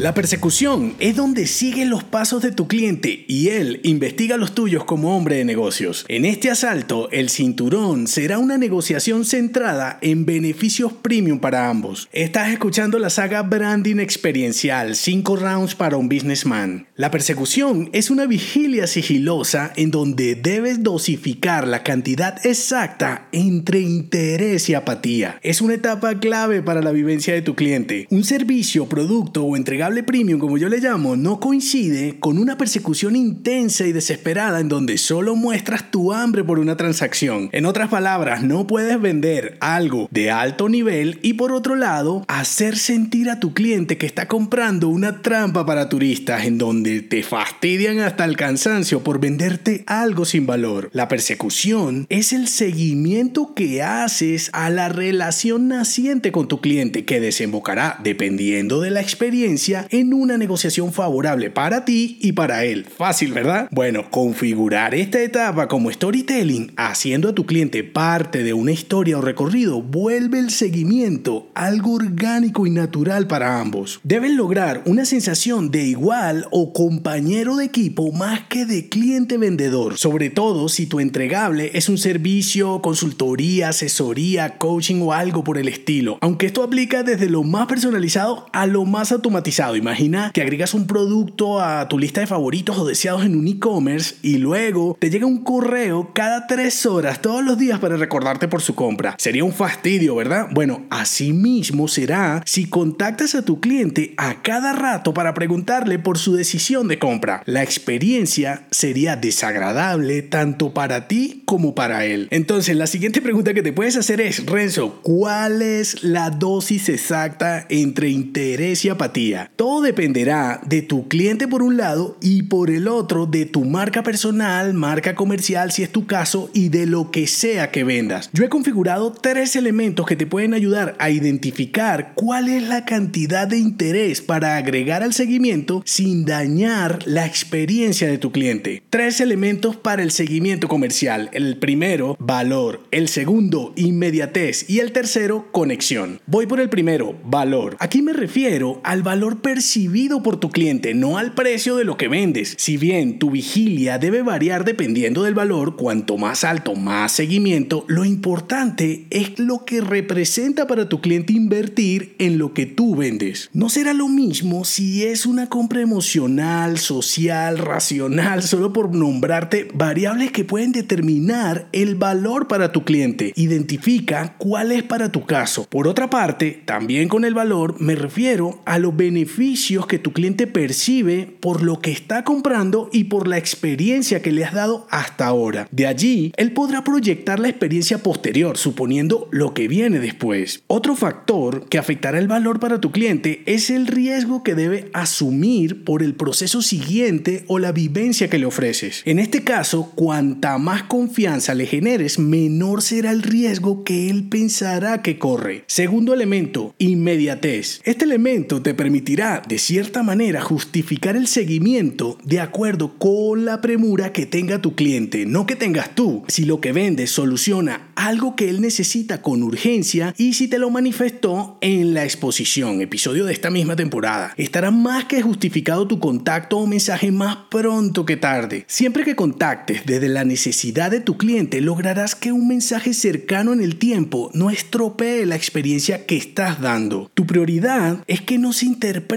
La persecución es donde siguen los pasos de tu cliente y él investiga los tuyos como hombre de negocios. En este asalto, el cinturón será una negociación centrada en beneficios premium para ambos. Estás escuchando la saga Branding Experiencial 5 Rounds para un Businessman. La persecución es una vigilia sigilosa en donde debes dosificar la cantidad exacta entre interés y apatía. Es una etapa clave para la vivencia de tu cliente. Un servicio, producto o entregable premium, como yo le llamo, no coincide con una persecución intensa y desesperada en donde solo muestras tu hambre por una transacción. En otras palabras, no puedes vender algo de alto nivel y por otro lado, hacer sentir a tu cliente que está comprando una trampa para turistas en donde te fastidian hasta el cansancio por venderte algo sin valor. La persecución es el seguimiento que haces a la relación naciente con tu cliente que desembocará, dependiendo de la experiencia, en una negociación favorable para ti y para él. Fácil, ¿verdad? Bueno, configurar esta etapa como storytelling, haciendo a tu cliente parte de una historia o recorrido, vuelve el seguimiento algo orgánico y natural para ambos. Deben lograr una sensación de igual o compañero de equipo más que de cliente vendedor, sobre todo si tu entregable es un servicio, consultoría, asesoría, coaching o algo por el estilo. Aunque esto aplica desde lo más personalizado a lo más automatizado Imagina que agregas un producto a tu lista de favoritos o deseados en un e-commerce y luego te llega un correo cada tres horas todos los días para recordarte por su compra. Sería un fastidio, ¿verdad? Bueno, así mismo será si contactas a tu cliente a cada rato para preguntarle por su decisión de compra. La experiencia sería desagradable tanto para ti como para él. Entonces, la siguiente pregunta que te puedes hacer es, Renzo, ¿cuál es la dosis exacta entre interés y apatía? Todo dependerá de tu cliente por un lado y por el otro de tu marca personal, marca comercial si es tu caso y de lo que sea que vendas. Yo he configurado tres elementos que te pueden ayudar a identificar cuál es la cantidad de interés para agregar al seguimiento sin dañar la experiencia de tu cliente. Tres elementos para el seguimiento comercial. El primero, valor. El segundo, inmediatez. Y el tercero, conexión. Voy por el primero, valor. Aquí me refiero al valor percibido por tu cliente, no al precio de lo que vendes. Si bien tu vigilia debe variar dependiendo del valor, cuanto más alto, más seguimiento, lo importante es lo que representa para tu cliente invertir en lo que tú vendes. No será lo mismo si es una compra emocional, social, racional, solo por nombrarte variables que pueden determinar el valor para tu cliente. Identifica cuál es para tu caso. Por otra parte, también con el valor me refiero a los beneficios que tu cliente percibe por lo que está comprando y por la experiencia que le has dado hasta ahora. De allí, él podrá proyectar la experiencia posterior, suponiendo lo que viene después. Otro factor que afectará el valor para tu cliente es el riesgo que debe asumir por el proceso siguiente o la vivencia que le ofreces. En este caso, cuanta más confianza le generes, menor será el riesgo que él pensará que corre. Segundo elemento, inmediatez. Este elemento te permitirá de cierta manera, justificar el seguimiento de acuerdo con la premura que tenga tu cliente, no que tengas tú. Si lo que vendes soluciona algo que él necesita con urgencia y si te lo manifestó en la exposición, episodio de esta misma temporada, estará más que justificado tu contacto o mensaje más pronto que tarde. Siempre que contactes desde la necesidad de tu cliente, lograrás que un mensaje cercano en el tiempo no estropee la experiencia que estás dando. Tu prioridad es que no se interprete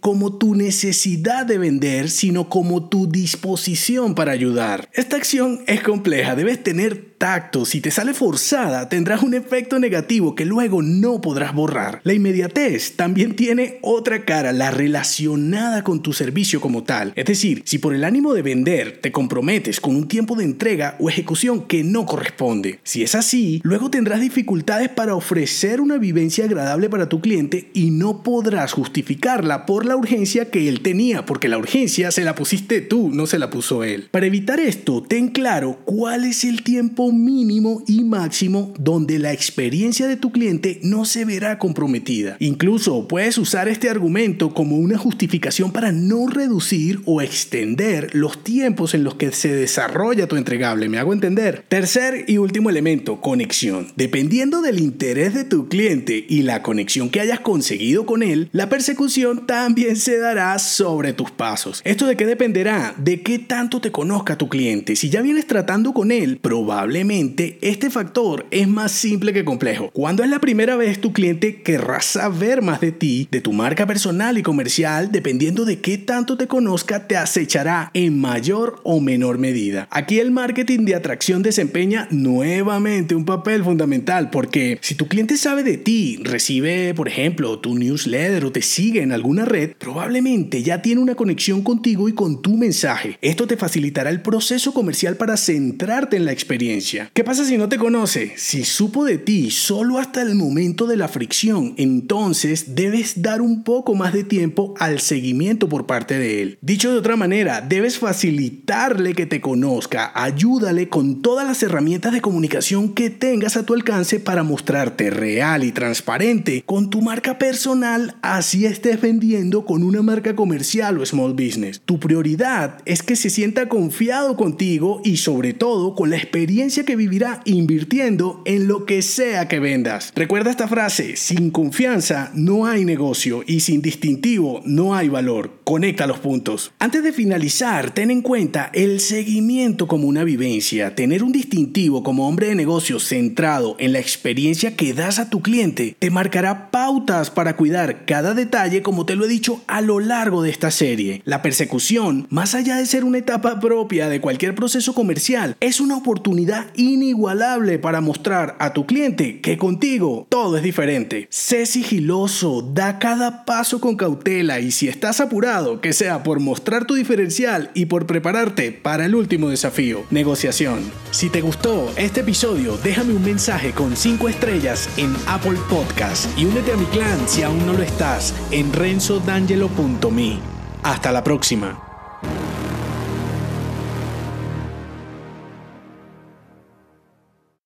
como tu necesidad de vender, sino como tu disposición para ayudar. Esta acción es compleja, debes tener tacto. Si te sale forzada, tendrás un efecto negativo que luego no podrás borrar. La inmediatez también tiene otra cara, la relacionada con tu servicio como tal. Es decir, si por el ánimo de vender te comprometes con un tiempo de entrega o ejecución que no corresponde. Si es así, luego tendrás dificultades para ofrecer una vivencia agradable para tu cliente y no podrás justificar por la urgencia que él tenía, porque la urgencia se la pusiste tú, no se la puso él. Para evitar esto, ten claro cuál es el tiempo mínimo y máximo donde la experiencia de tu cliente no se verá comprometida. Incluso puedes usar este argumento como una justificación para no reducir o extender los tiempos en los que se desarrolla tu entregable. ¿Me hago entender? Tercer y último elemento, conexión. Dependiendo del interés de tu cliente y la conexión que hayas conseguido con él, la persecución también se dará sobre tus pasos. ¿Esto de qué dependerá? De qué tanto te conozca tu cliente. Si ya vienes tratando con él, probablemente este factor es más simple que complejo. Cuando es la primera vez tu cliente querrá saber más de ti, de tu marca personal y comercial, dependiendo de qué tanto te conozca, te acechará en mayor o menor medida. Aquí el marketing de atracción desempeña nuevamente un papel fundamental porque si tu cliente sabe de ti, recibe, por ejemplo, tu newsletter o te sigue en alguna red, probablemente ya tiene una conexión contigo y con tu mensaje. Esto te facilitará el proceso comercial para centrarte en la experiencia. ¿Qué pasa si no te conoce? Si supo de ti solo hasta el momento de la fricción, entonces debes dar un poco más de tiempo al seguimiento por parte de él. Dicho de otra manera, debes facilitarle que te conozca, ayúdale con todas las herramientas de comunicación que tengas a tu alcance para mostrarte real y transparente con tu marca personal, así estés vendiendo con una marca comercial o small business. Tu prioridad es que se sienta confiado contigo y sobre todo con la experiencia que vivirá invirtiendo en lo que sea que vendas. Recuerda esta frase, sin confianza no hay negocio y sin distintivo no hay valor. Conecta los puntos. Antes de finalizar, ten en cuenta el seguimiento como una vivencia. Tener un distintivo como hombre de negocios centrado en la experiencia que das a tu cliente te marcará pautas para cuidar cada detalle como te lo he dicho a lo largo de esta serie. La persecución, más allá de ser una etapa propia de cualquier proceso comercial, es una oportunidad inigualable para mostrar a tu cliente que contigo todo es diferente. Sé sigiloso, da cada paso con cautela y si estás apurado, que sea por mostrar tu diferencial y por prepararte para el último desafío, negociación. Si te gustó este episodio, déjame un mensaje con 5 estrellas en Apple Podcast y únete a mi clan si aún no lo estás en renzodangelo.me. Hasta la próxima.